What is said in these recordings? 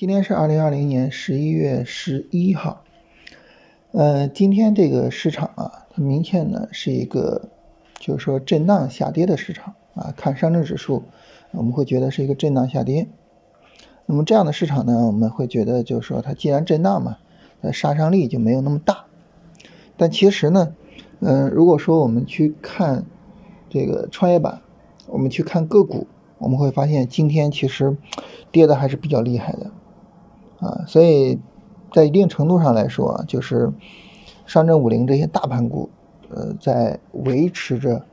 今天是二零二零年十一月十一号，呃，今天这个市场啊，它明显呢是一个，就是说震荡下跌的市场啊。看上证指数，我们会觉得是一个震荡下跌。那么这样的市场呢，我们会觉得就是说它既然震荡嘛，那杀伤力就没有那么大。但其实呢，嗯，如果说我们去看这个创业板，我们去看个股，我们会发现今天其实跌的还是比较厉害的。啊，所以在一定程度上来说，就是上证五零这些大盘股，呃，在维持着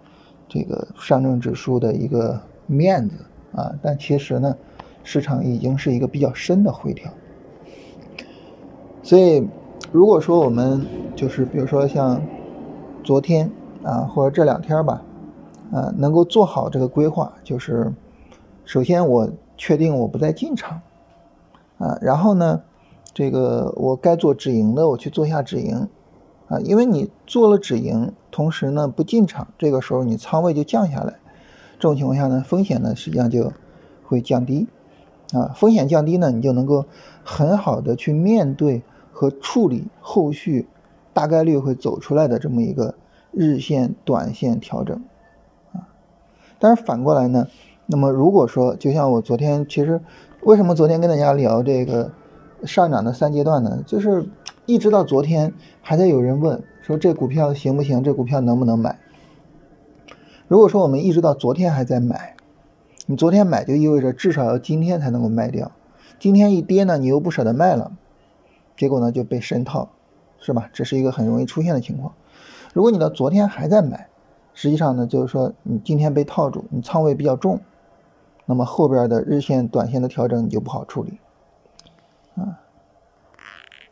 这个上证指数的一个面子啊。但其实呢，市场已经是一个比较深的回调。所以，如果说我们就是比如说像昨天啊，或者这两天吧，啊，能够做好这个规划，就是首先我确定我不再进场。啊，然后呢，这个我该做止盈的，我去做一下止盈，啊，因为你做了止盈，同时呢不进场，这个时候你仓位就降下来，这种情况下呢，风险呢实际上就会降低，啊，风险降低呢，你就能够很好的去面对和处理后续大概率会走出来的这么一个日线、短线调整，啊，但是反过来呢，那么如果说就像我昨天其实。为什么昨天跟大家聊这个上涨的三阶段呢？就是一直到昨天还在有人问说这股票行不行？这股票能不能买？如果说我们一直到昨天还在买，你昨天买就意味着至少要今天才能够卖掉。今天一跌呢，你又不舍得卖了，结果呢就被深套，是吧？这是一个很容易出现的情况。如果你到昨天还在买，实际上呢就是说你今天被套住，你仓位比较重。那么后边的日线、短线的调整你就不好处理，啊，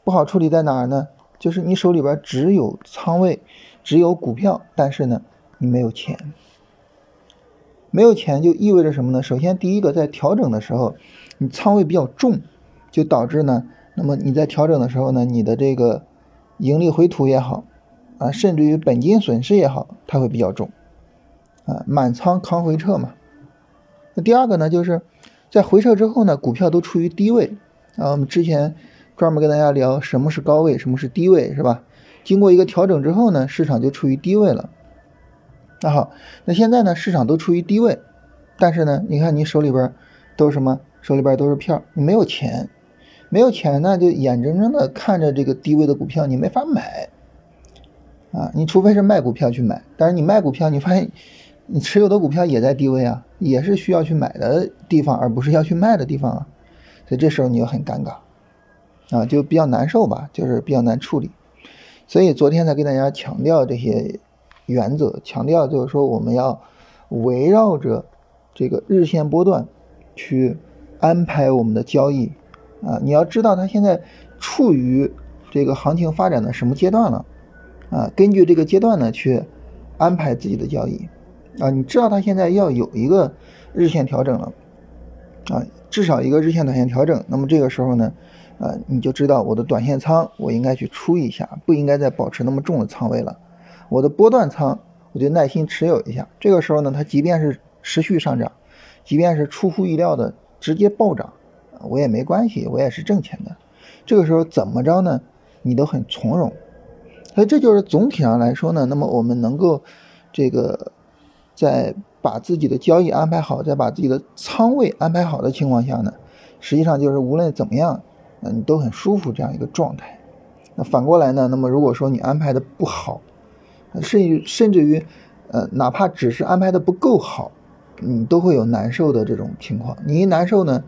不好处理在哪儿呢？就是你手里边只有仓位，只有股票，但是呢，你没有钱。没有钱就意味着什么呢？首先，第一个在调整的时候，你仓位比较重，就导致呢，那么你在调整的时候呢，你的这个盈利回吐也好，啊，甚至于本金损失也好，它会比较重，啊，满仓扛回撤嘛。那第二个呢，就是在回撤之后呢，股票都处于低位啊。我们之前专门跟大家聊什么是高位，什么是低位，是吧？经过一个调整之后呢，市场就处于低位了。那好，那现在呢，市场都处于低位，但是呢，你看你手里边都是什么？手里边都是票，你没有钱，没有钱呢，就眼睁睁的看着这个低位的股票，你没法买啊。你除非是卖股票去买，但是你卖股票，你发现。你持有的股票也在低位啊，也是需要去买的地方，而不是要去卖的地方啊，所以这时候你就很尴尬，啊，就比较难受吧，就是比较难处理。所以昨天才跟大家强调这些原则，强调就是说我们要围绕着这个日线波段去安排我们的交易啊，你要知道它现在处于这个行情发展的什么阶段了啊，根据这个阶段呢去安排自己的交易。啊，你知道它现在要有一个日线调整了，啊，至少一个日线短线调整。那么这个时候呢，呃，你就知道我的短线仓我应该去出一下，不应该再保持那么重的仓位了。我的波段仓我就耐心持有一下。这个时候呢，它即便是持续上涨，即便是出乎意料的直接暴涨，我也没关系，我也是挣钱的。这个时候怎么着呢？你都很从容。所以这就是总体上来说呢，那么我们能够这个。在把自己的交易安排好，在把自己的仓位安排好的情况下呢，实际上就是无论怎么样，嗯，你都很舒服这样一个状态。那反过来呢，那么如果说你安排的不好，甚至甚至于，呃，哪怕只是安排的不够好，你都会有难受的这种情况。你一难受呢，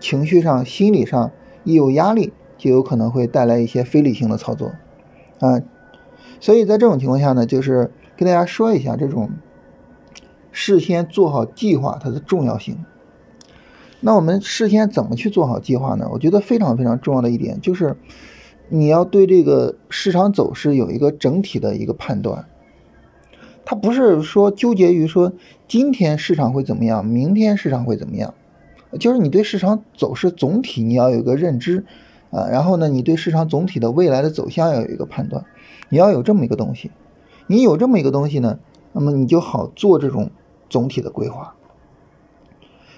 情绪上、心理上一有压力，就有可能会带来一些非理性的操作，啊，所以在这种情况下呢，就是跟大家说一下这种。事先做好计划，它的重要性。那我们事先怎么去做好计划呢？我觉得非常非常重要的一点就是，你要对这个市场走势有一个整体的一个判断。它不是说纠结于说今天市场会怎么样，明天市场会怎么样，就是你对市场走势总体你要有一个认知啊，然后呢，你对市场总体的未来的走向要有一个判断，你要有这么一个东西。你有这么一个东西呢，那么你就好做这种。总体的规划，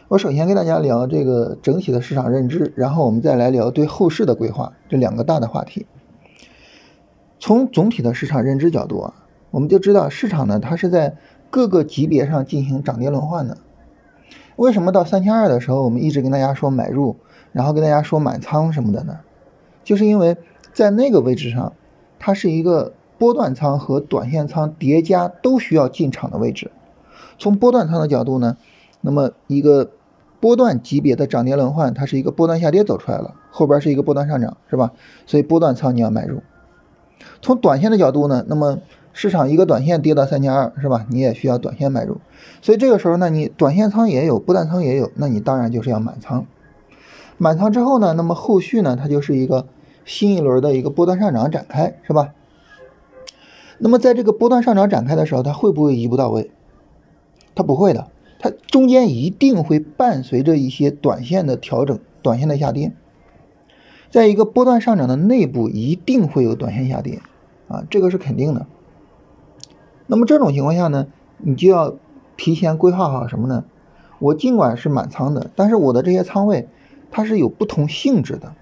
我首先跟大家聊这个整体的市场认知，然后我们再来聊对后市的规划这两个大的话题。从总体的市场认知角度啊，我们就知道市场呢，它是在各个级别上进行涨跌轮换的。为什么到三千二的时候，我们一直跟大家说买入，然后跟大家说满仓什么的呢？就是因为在那个位置上，它是一个波段仓和短线仓叠加都需要进场的位置。从波段仓的角度呢？那么一个波段级别的涨跌轮换，它是一个波段下跌走出来了，后边是一个波段上涨，是吧？所以波段仓你要买入。从短线的角度呢，那么市场一个短线跌到三千二，是吧？你也需要短线买入。所以这个时候呢，你短线仓也有，波段仓也有，那你当然就是要满仓。满仓之后呢，那么后续呢，它就是一个新一轮的一个波段上涨展开，是吧？那么在这个波段上涨展开的时候，它会不会一步到位？它不会的。它中间一定会伴随着一些短线的调整、短线的下跌，在一个波段上涨的内部，一定会有短线下跌，啊，这个是肯定的。那么这种情况下呢，你就要提前规划好什么呢？我尽管是满仓的，但是我的这些仓位它是有不同性质的，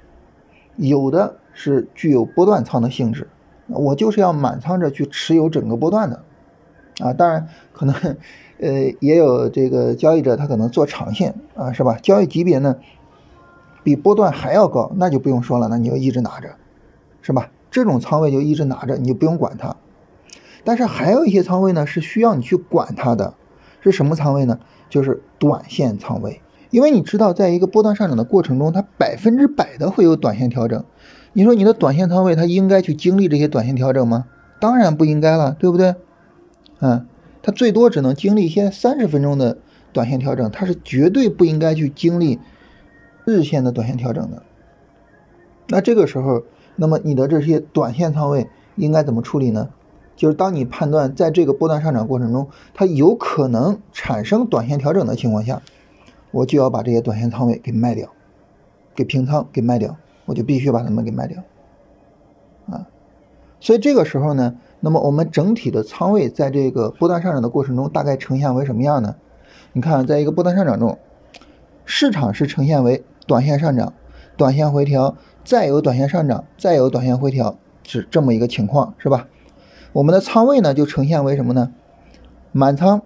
有的是具有波段仓的性质，我就是要满仓着去持有整个波段的，啊，当然可能。呃，也有这个交易者，他可能做长线啊，是吧？交易级别呢，比波段还要高，那就不用说了，那你就一直拿着，是吧？这种仓位就一直拿着，你就不用管它。但是还有一些仓位呢，是需要你去管它的，是什么仓位呢？就是短线仓位，因为你知道，在一个波段上涨的过程中，它百分之百的会有短线调整。你说你的短线仓位，它应该去经历这些短线调整吗？当然不应该了，对不对？嗯。它最多只能经历一些三十分钟的短线调整，它是绝对不应该去经历日线的短线调整的。那这个时候，那么你的这些短线仓位应该怎么处理呢？就是当你判断在这个波段上涨过程中，它有可能产生短线调整的情况下，我就要把这些短线仓位给卖掉，给平仓给卖掉，我就必须把它们给卖掉。啊，所以这个时候呢？那么我们整体的仓位在这个波段上涨的过程中，大概呈现为什么样呢？你看，在一个波段上涨中，市场是呈现为短线上涨、短线回调，再有短线上涨，再有短线回调，是这么一个情况，是吧？我们的仓位呢，就呈现为什么呢？满仓，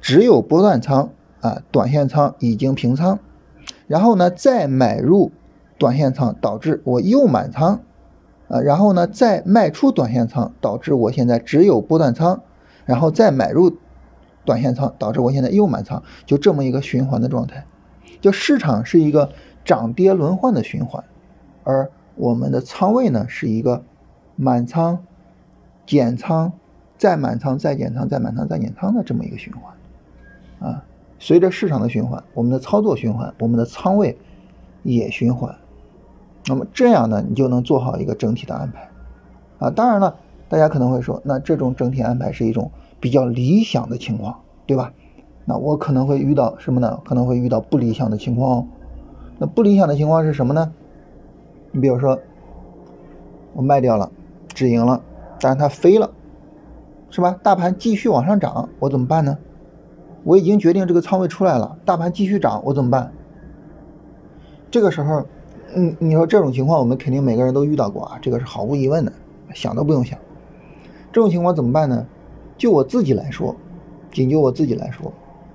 只有波段仓啊，短线仓已经平仓，然后呢，再买入短线仓，导致我又满仓。啊，然后呢，再卖出短线仓，导致我现在只有波段仓，然后再买入短线仓，导致我现在又满仓，就这么一个循环的状态。就市场是一个涨跌轮换的循环，而我们的仓位呢是一个满仓、减仓、再满仓、再减仓、再满仓、再减仓的这么一个循环。啊，随着市场的循环，我们的操作循环，我们的仓位也循环。那么这样呢，你就能做好一个整体的安排，啊，当然了，大家可能会说，那这种整体安排是一种比较理想的情况，对吧？那我可能会遇到什么呢？可能会遇到不理想的情况哦。那不理想的情况是什么呢？你比如说，我卖掉了，止盈了，但是它飞了，是吧？大盘继续往上涨，我怎么办呢？我已经决定这个仓位出来了，大盘继续涨，我怎么办？这个时候。嗯，你说这种情况，我们肯定每个人都遇到过啊，这个是毫无疑问的，想都不用想。这种情况怎么办呢？就我自己来说，仅就我自己来说，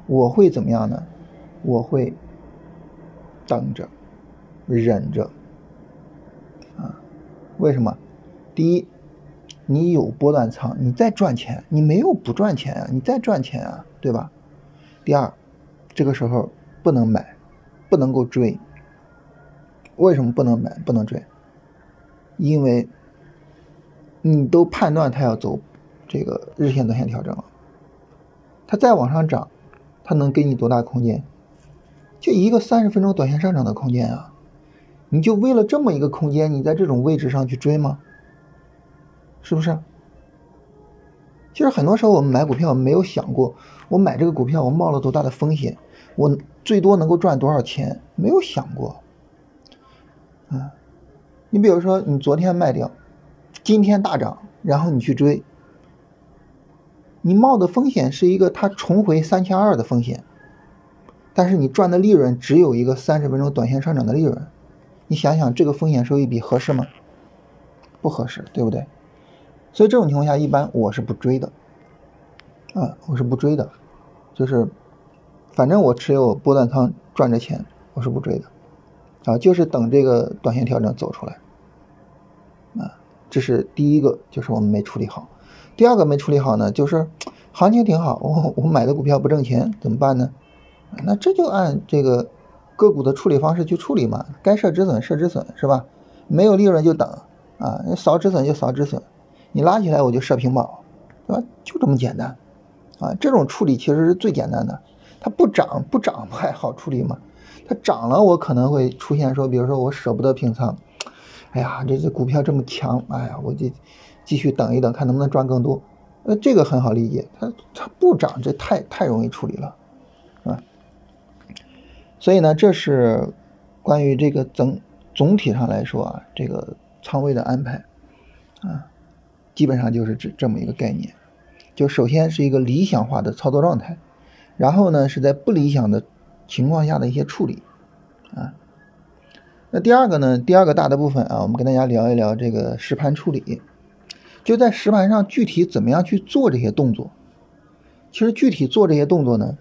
我会怎么样呢？我会等着，忍着。啊，为什么？第一，你有波段仓，你再赚钱，你没有不赚钱啊，你再赚钱啊，对吧？第二，这个时候不能买，不能够追。为什么不能买不能追？因为你都判断它要走这个日线、短线调整了，它再往上涨，它能给你多大空间？就一个三十分钟短线上涨的空间啊！你就为了这么一个空间，你在这种位置上去追吗？是不是？其实很多时候我们买股票没有想过，我买这个股票我冒了多大的风险，我最多能够赚多少钱？没有想过。啊，你比如说，你昨天卖掉，今天大涨，然后你去追，你冒的风险是一个它重回三千二的风险，但是你赚的利润只有一个三十分钟短线上涨的利润，你想想这个风险收益比合适吗？不合适，对不对？所以这种情况下，一般我是不追的，啊，我是不追的，就是反正我持有波段仓赚着钱，我是不追的，啊，就是等这个短线调整走出来，啊，这是第一个，就是我们没处理好。第二个没处理好呢，就是行情挺好，我我买的股票不挣钱怎么办呢？那这就按这个个股的处理方式去处理嘛，该设止损设止损是吧？没有利润就等啊，扫止损就扫止损。你拉起来我就设平保，对吧？就这么简单，啊，这种处理其实是最简单的。它不涨不涨不还好处理吗？它涨了我可能会出现说，比如说我舍不得平仓，哎呀，这这股票这么强，哎呀，我就继续等一等，看能不能赚更多。呃，这个很好理解，它它不涨，这太太容易处理了，啊。所以呢，这是关于这个总总体上来说啊，这个仓位的安排，啊。基本上就是这这么一个概念，就首先是一个理想化的操作状态，然后呢是在不理想的情况下的一些处理，啊，那第二个呢，第二个大的部分啊，我们跟大家聊一聊这个实盘处理，就在实盘上具体怎么样去做这些动作，其实具体做这些动作呢，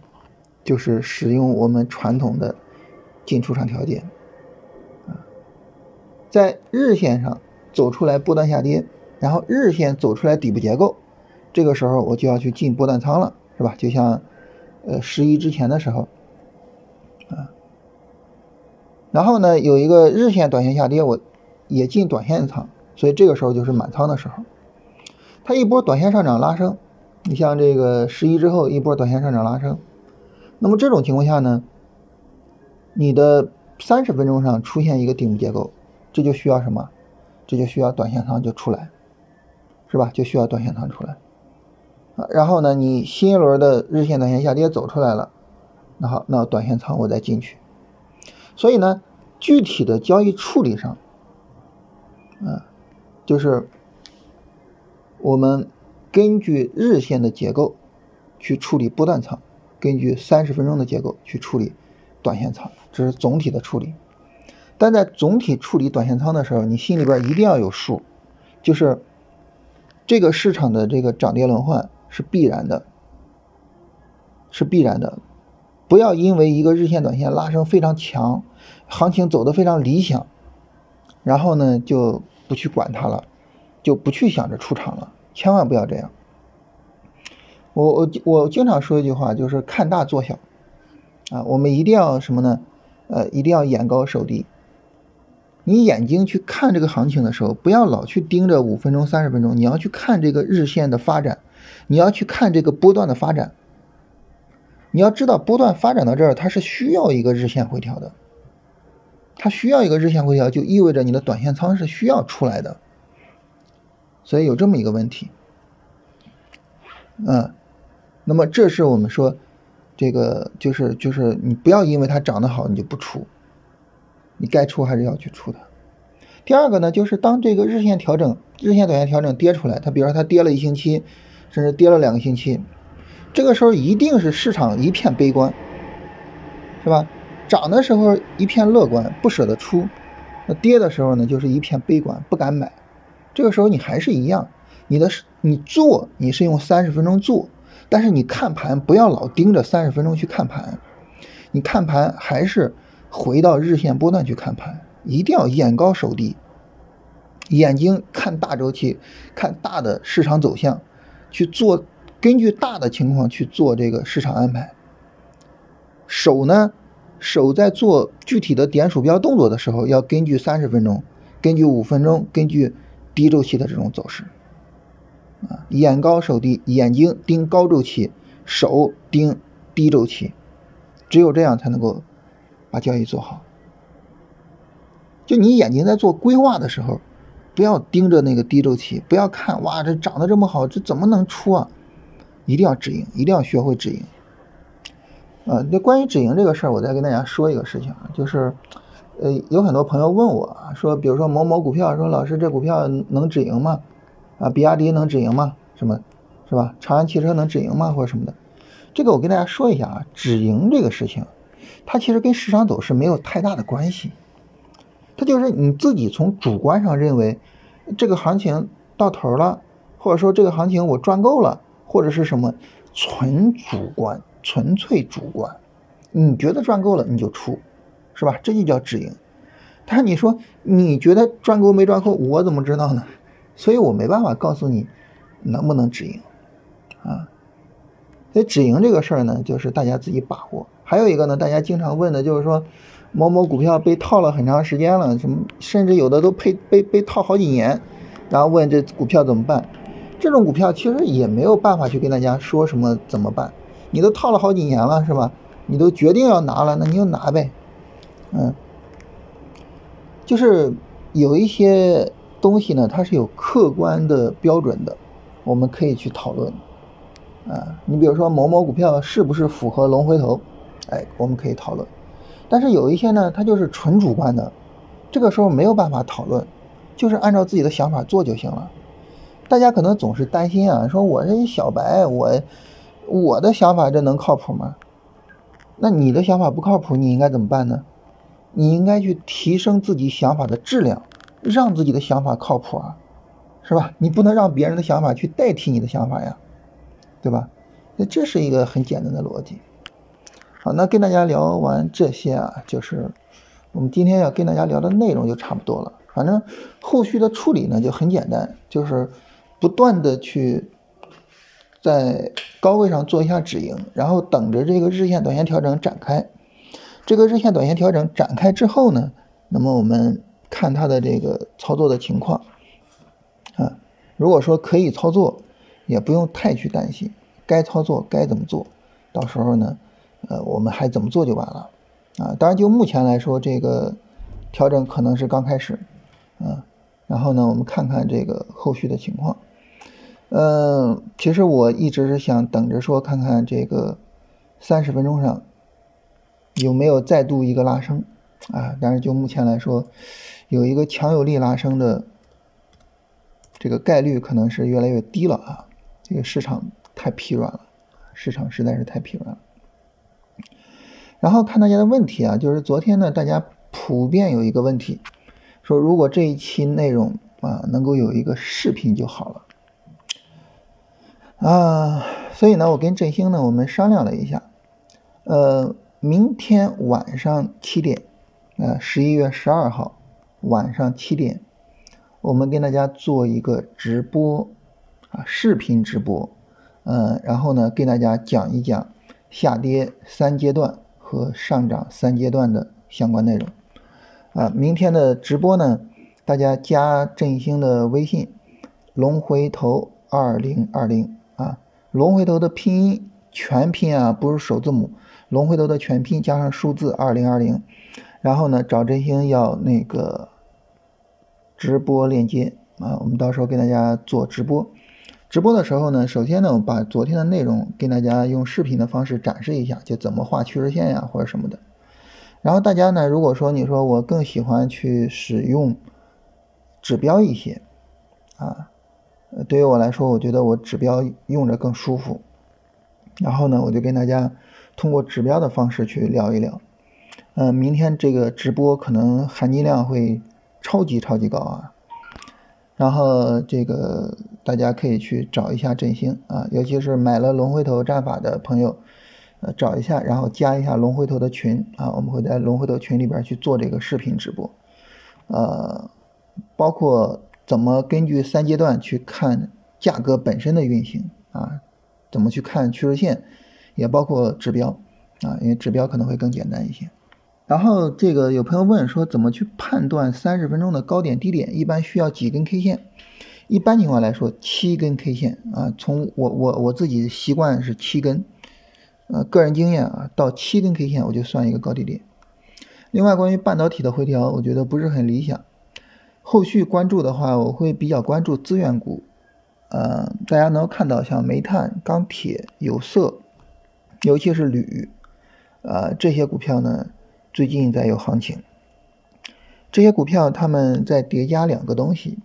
就是使用我们传统的进出场条件，啊，在日线上走出来波段下跌。然后日线走出来底部结构，这个时候我就要去进波段仓了，是吧？就像，呃，十一之前的时候，然后呢，有一个日线短线下跌，我也进短线仓，所以这个时候就是满仓的时候。它一波短线上涨拉升，你像这个十一之后一波短线上涨拉升，那么这种情况下呢，你的三十分钟上出现一个顶部结构，这就需要什么？这就需要短线仓就出来。是吧？就需要短线仓出来啊，然后呢，你新一轮的日线、短线下跌走出来了，那好，那短线仓我再进去。所以呢，具体的交易处理上，啊，就是我们根据日线的结构去处理波段仓，根据三十分钟的结构去处理短线仓，这是总体的处理。但在总体处理短线仓的时候，你心里边一定要有数，就是。这个市场的这个涨跌轮换是必然的，是必然的。不要因为一个日线、短线拉升非常强，行情走得非常理想，然后呢就不去管它了，就不去想着出场了。千万不要这样。我我我经常说一句话，就是看大做小啊。我们一定要什么呢？呃，一定要眼高手低。你眼睛去看这个行情的时候，不要老去盯着五分钟、三十分钟，你要去看这个日线的发展，你要去看这个波段的发展。你要知道，波段发展到这儿，它是需要一个日线回调的，它需要一个日线回调，就意味着你的短线仓是需要出来的。所以有这么一个问题，嗯，那么这是我们说，这个就是就是你不要因为它涨得好你就不出。你该出还是要去出的。第二个呢，就是当这个日线调整、日线短线调整跌出来，它比如说它跌了一星期，甚至跌了两个星期，这个时候一定是市场一片悲观，是吧？涨的时候一片乐观，不舍得出；那跌的时候呢，就是一片悲观，不敢买。这个时候你还是一样，你的你做你是用三十分钟做，但是你看盘不要老盯着三十分钟去看盘，你看盘还是。回到日线波段去看盘，一定要眼高手低，眼睛看大周期，看大的市场走向，去做根据大的情况去做这个市场安排。手呢，手在做具体的点鼠标动作的时候，要根据三十分钟，根据五分钟，根据低周期的这种走势。啊，眼高手低，眼睛盯高周期，手盯低周期，只有这样才能够。把交易做好，就你眼睛在做规划的时候，不要盯着那个低周期，不要看哇，这涨得这么好，这怎么能出啊？一定要止盈，一定要学会止盈。啊，那关于止盈这个事儿，我再跟大家说一个事情啊，就是，呃，有很多朋友问我说，比如说某某股票，说老师这股票能止盈吗？啊，比亚迪能止盈吗？什么，是吧？长安汽车能止盈吗？或者什么的？这个我跟大家说一下啊，止盈这个事情。它其实跟市场走势没有太大的关系。它就是你自己从主观上认为这个行情到头了，或者说这个行情我赚够了，或者是什么纯主观、纯粹主观，你觉得赚够了你就出，是吧？这就叫止盈。但是你说你觉得赚够没赚够，我怎么知道呢？所以我没办法告诉你能不能止盈啊。所以止盈这个事儿呢，就是大家自己把握。还有一个呢，大家经常问的就是说，某某股票被套了很长时间了，什么甚至有的都被被被套好几年，然后问这股票怎么办？这种股票其实也没有办法去跟大家说什么怎么办。你都套了好几年了，是吧？你都决定要拿了，那你就拿呗。嗯，就是有一些东西呢，它是有客观的标准的，我们可以去讨论。啊，你比如说某某股票是不是符合龙回头？哎，我们可以讨论。但是有一些呢，它就是纯主观的，这个时候没有办法讨论，就是按照自己的想法做就行了。大家可能总是担心啊，说我是一小白，我我的想法这能靠谱吗？那你的想法不靠谱，你应该怎么办呢？你应该去提升自己想法的质量，让自己的想法靠谱啊，是吧？你不能让别人的想法去代替你的想法呀。对吧？那这是一个很简单的逻辑。好，那跟大家聊完这些啊，就是我们今天要跟大家聊的内容就差不多了。反正后续的处理呢就很简单，就是不断的去在高位上做一下止盈，然后等着这个日线、短线调整展开。这个日线、短线调整展开之后呢，那么我们看它的这个操作的情况啊，如果说可以操作。也不用太去担心，该操作该怎么做，到时候呢，呃，我们还怎么做就完了，啊，当然就目前来说，这个调整可能是刚开始，啊，然后呢，我们看看这个后续的情况，嗯，其实我一直是想等着说，看看这个三十分钟上有没有再度一个拉升，啊，但是就目前来说，有一个强有力拉升的这个概率可能是越来越低了啊。这个市场太疲软了，市场实在是太疲软了。然后看大家的问题啊，就是昨天呢，大家普遍有一个问题，说如果这一期内容啊能够有一个视频就好了啊。所以呢，我跟振兴呢，我们商量了一下，呃，明天晚上七点，呃，十一月十二号晚上七点，我们跟大家做一个直播。啊，视频直播，嗯，然后呢，跟大家讲一讲下跌三阶段和上涨三阶段的相关内容。啊，明天的直播呢，大家加振兴的微信，龙回头二零二零，龙回头的拼音全拼啊，不是首字母，龙回头的全拼加上数字二零二零，然后呢，找振兴要那个直播链接啊，我们到时候给大家做直播。直播的时候呢，首先呢，我把昨天的内容给大家用视频的方式展示一下，就怎么画趋势线呀，或者什么的。然后大家呢，如果说你说我更喜欢去使用指标一些啊，对于我来说，我觉得我指标用着更舒服。然后呢，我就跟大家通过指标的方式去聊一聊。嗯，明天这个直播可能含金量会超级超级高啊。然后这个大家可以去找一下振兴啊，尤其是买了龙回头战法的朋友，呃，找一下，然后加一下龙回头的群啊，我们会在龙回头群里边去做这个视频直播，呃，包括怎么根据三阶段去看价格本身的运行啊，怎么去看趋势线，也包括指标啊，因为指标可能会更简单一些。然后这个有朋友问说，怎么去判断三十分钟的高点低点？一般需要几根 K 线？一般情况来说，七根 K 线啊。从我我我自己习惯是七根，呃，个人经验啊，到七根 K 线我就算一个高低点。另外，关于半导体的回调，我觉得不是很理想。后续关注的话，我会比较关注资源股，呃，大家能看到像煤炭、钢铁、有色，尤其是铝，呃，这些股票呢。最近在有行情，这些股票他们在叠加两个东西，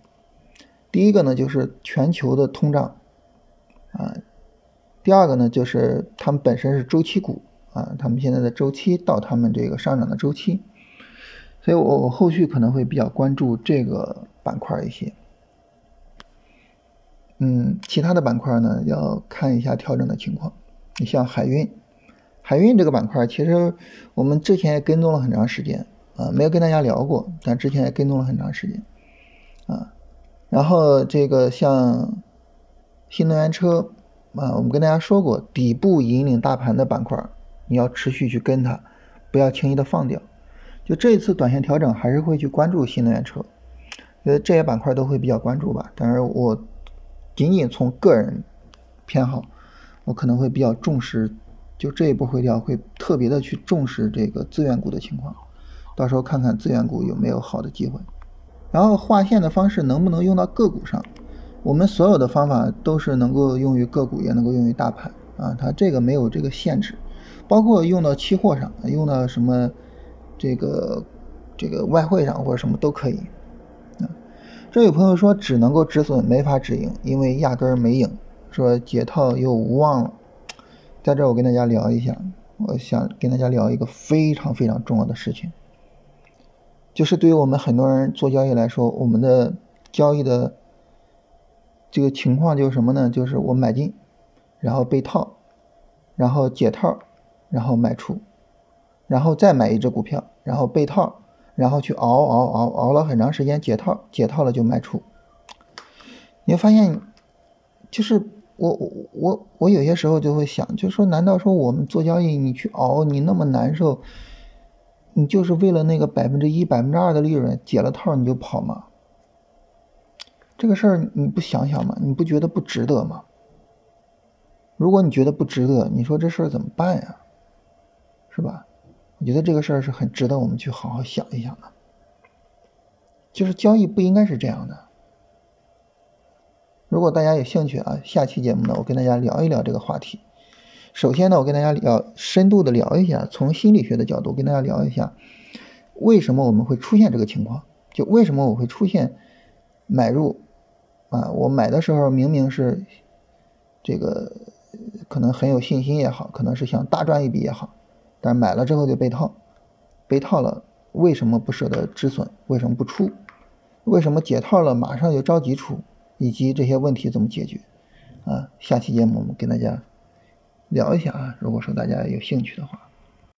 第一个呢就是全球的通胀，啊，第二个呢就是他们本身是周期股啊，他们现在的周期到他们这个上涨的周期，所以我我后续可能会比较关注这个板块一些。嗯，其他的板块呢要看一下调整的情况。你像海运，海运这个板块其实我们之前也跟踪了很长时间啊，没有跟大家聊过，但之前也跟踪了很长时间啊。然后这个像新能源车啊，我们跟大家说过，底部引领大盘的板块，你要持续去跟它，不要轻易的放掉。就这一次短线调整，还是会去关注新能源车，觉得这些板块都会比较关注吧。但是我。仅仅从个人偏好，我可能会比较重视，就这一波回调会特别的去重视这个资源股的情况，到时候看看资源股有没有好的机会。然后划线的方式能不能用到个股上？我们所有的方法都是能够用于个股，也能够用于大盘啊，它这个没有这个限制，包括用到期货上，用到什么这个这个外汇上或者什么都可以。啊这有朋友说只能够止损，没法止盈，因为压根儿没影，说解套又无望了。在这我跟大家聊一下，我想跟大家聊一个非常非常重要的事情，就是对于我们很多人做交易来说，我们的交易的这个情况就是什么呢？就是我买进，然后被套，然后解套，然后卖出，然后再买一只股票，然后被套。然后去熬熬熬熬了很长时间解套，解套了就卖出。你会发现，就是我我我有些时候就会想，就说难道说我们做交易你去熬你那么难受，你就是为了那个百分之一百分之二的利润解了套你就跑吗？这个事儿你不想想吗？你不觉得不值得吗？如果你觉得不值得，你说这事儿怎么办呀？是吧？我觉得这个事儿是很值得我们去好好想一想的，就是交易不应该是这样的。如果大家有兴趣啊，下期节目呢，我跟大家聊一聊这个话题。首先呢，我跟大家聊深度的聊一下，从心理学的角度跟大家聊一下，为什么我们会出现这个情况？就为什么我会出现买入啊？我买的时候明明是这个可能很有信心也好，可能是想大赚一笔也好。但买了之后就被套，被套了，为什么不舍得止损？为什么不出？为什么解套了马上就着急出？以及这些问题怎么解决？啊，下期节目我们跟大家聊一下啊，如果说大家有兴趣的话。